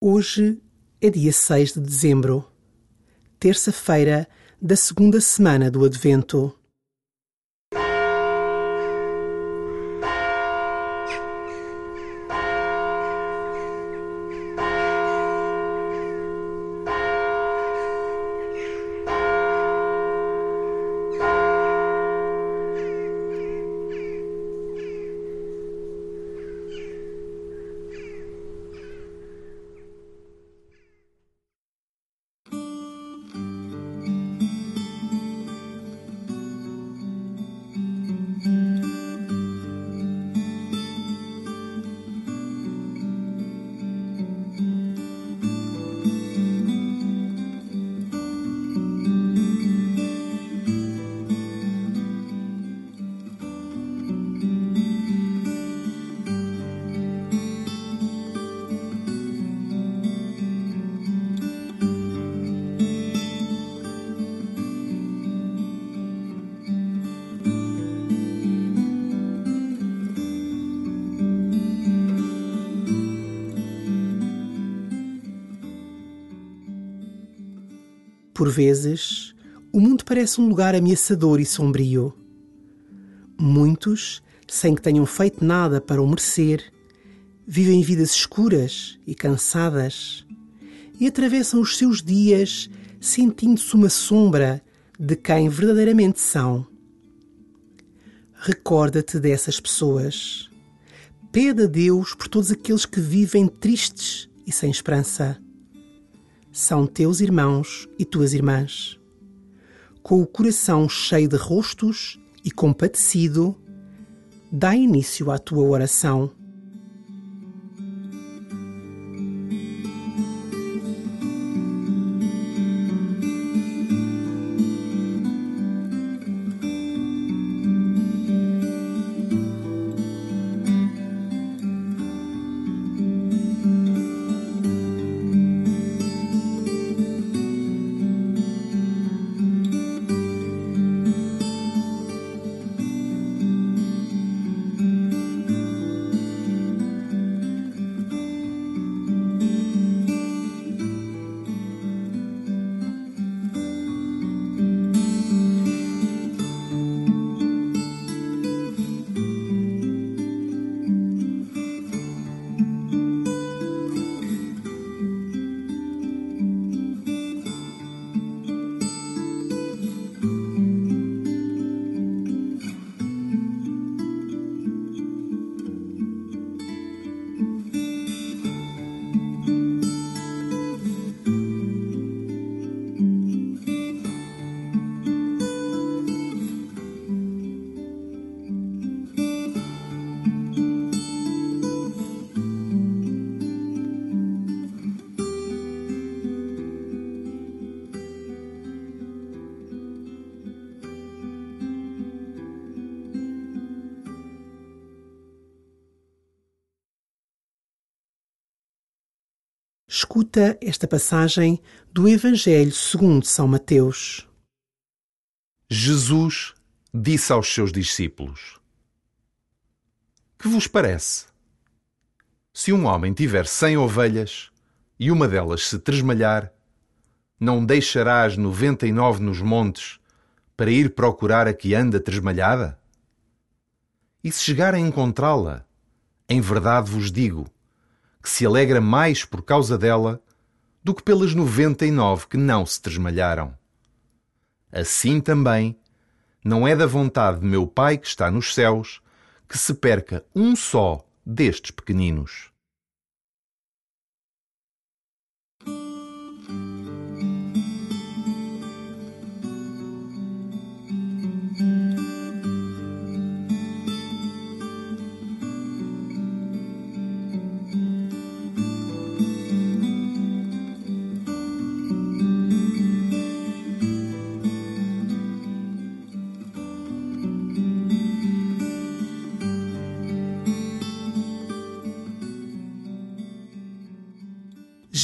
Hoje é dia 6 de dezembro, terça-feira da segunda semana do Advento. Por vezes, o mundo parece um lugar ameaçador e sombrio. Muitos, sem que tenham feito nada para o merecer, vivem vidas escuras e cansadas e atravessam os seus dias sentindo-se uma sombra de quem verdadeiramente são. Recorda-te dessas pessoas. Pede a Deus por todos aqueles que vivem tristes e sem esperança são teus irmãos e tuas irmãs. Com o coração cheio de rostos e compadecido, dá início à tua oração. Escuta esta passagem do Evangelho segundo São Mateus. Jesus disse aos seus discípulos: Que vos parece? Se um homem tiver cem ovelhas e uma delas se tresmalhar, não deixará as noventa e nove nos montes para ir procurar a que anda tresmalhada? E se chegar a encontrá-la, em verdade vos digo, que se alegra mais por causa dela do que pelas noventa e nove que não se tresmalharam. Assim também, não é da vontade de meu Pai que está nos céus que se perca um só destes pequeninos.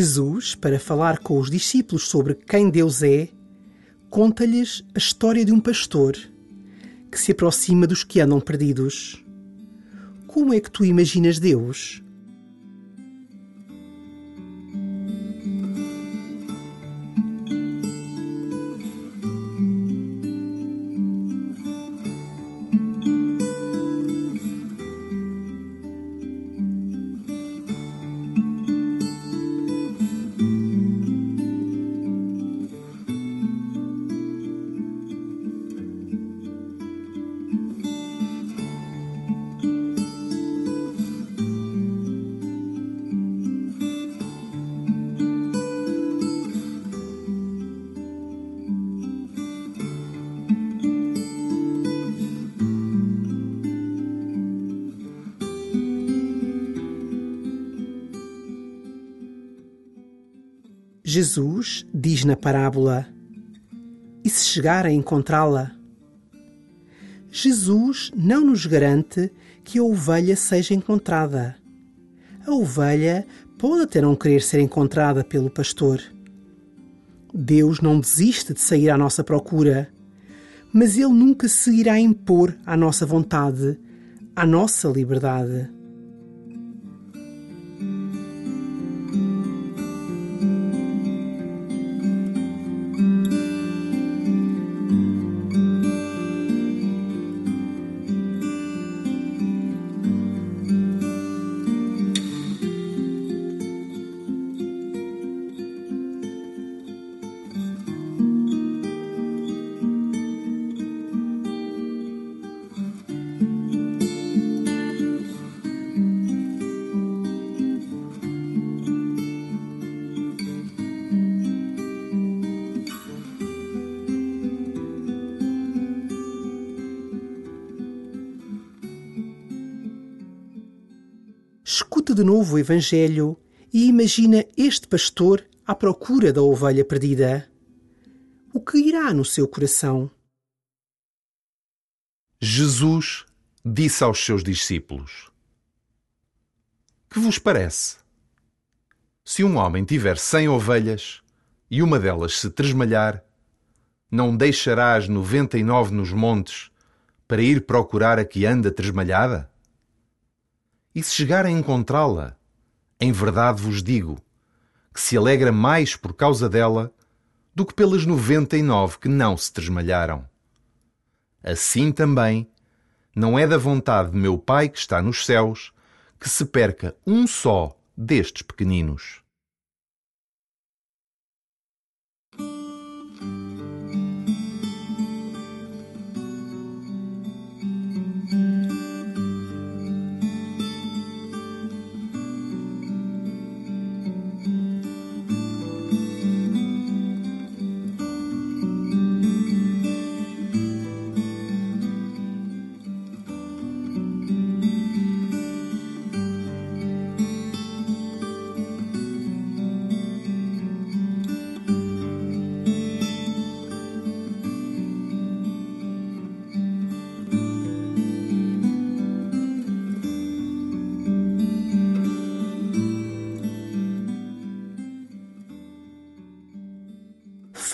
Jesus, para falar com os discípulos sobre quem Deus é, conta-lhes a história de um pastor que se aproxima dos que andam perdidos. Como é que tu imaginas Deus? Jesus diz na parábola: E se chegar a encontrá-la? Jesus não nos garante que a ovelha seja encontrada. A ovelha pode até não querer ser encontrada pelo pastor. Deus não desiste de sair à nossa procura, mas Ele nunca se irá impor à nossa vontade, à nossa liberdade. Escuta de novo o Evangelho e imagina este pastor à procura da ovelha perdida. O que irá no seu coração? Jesus disse aos seus discípulos: Que vos parece? Se um homem tiver cem ovelhas e uma delas se tresmalhar, não deixará as noventa e nove nos montes para ir procurar a que anda tresmalhada? E se chegar a encontrá-la, em verdade vos digo que se alegra mais por causa dela do que pelas noventa e nove que não se tresmalharam. Assim também, não é da vontade de meu Pai que está nos céus que se perca um só destes pequeninos.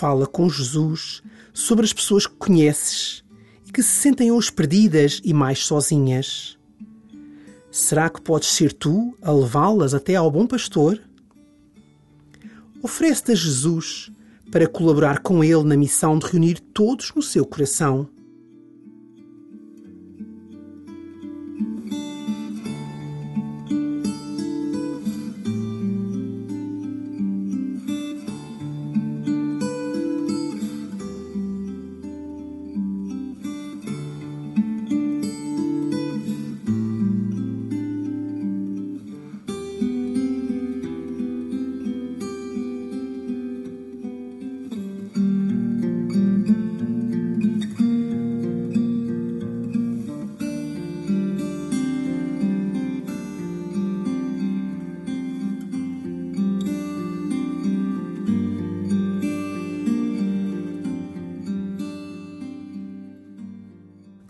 Fala com Jesus sobre as pessoas que conheces e que se sentem hoje perdidas e mais sozinhas. Será que podes ser tu a levá-las até ao bom pastor? Oferece-te a Jesus para colaborar com ele na missão de reunir todos no seu coração.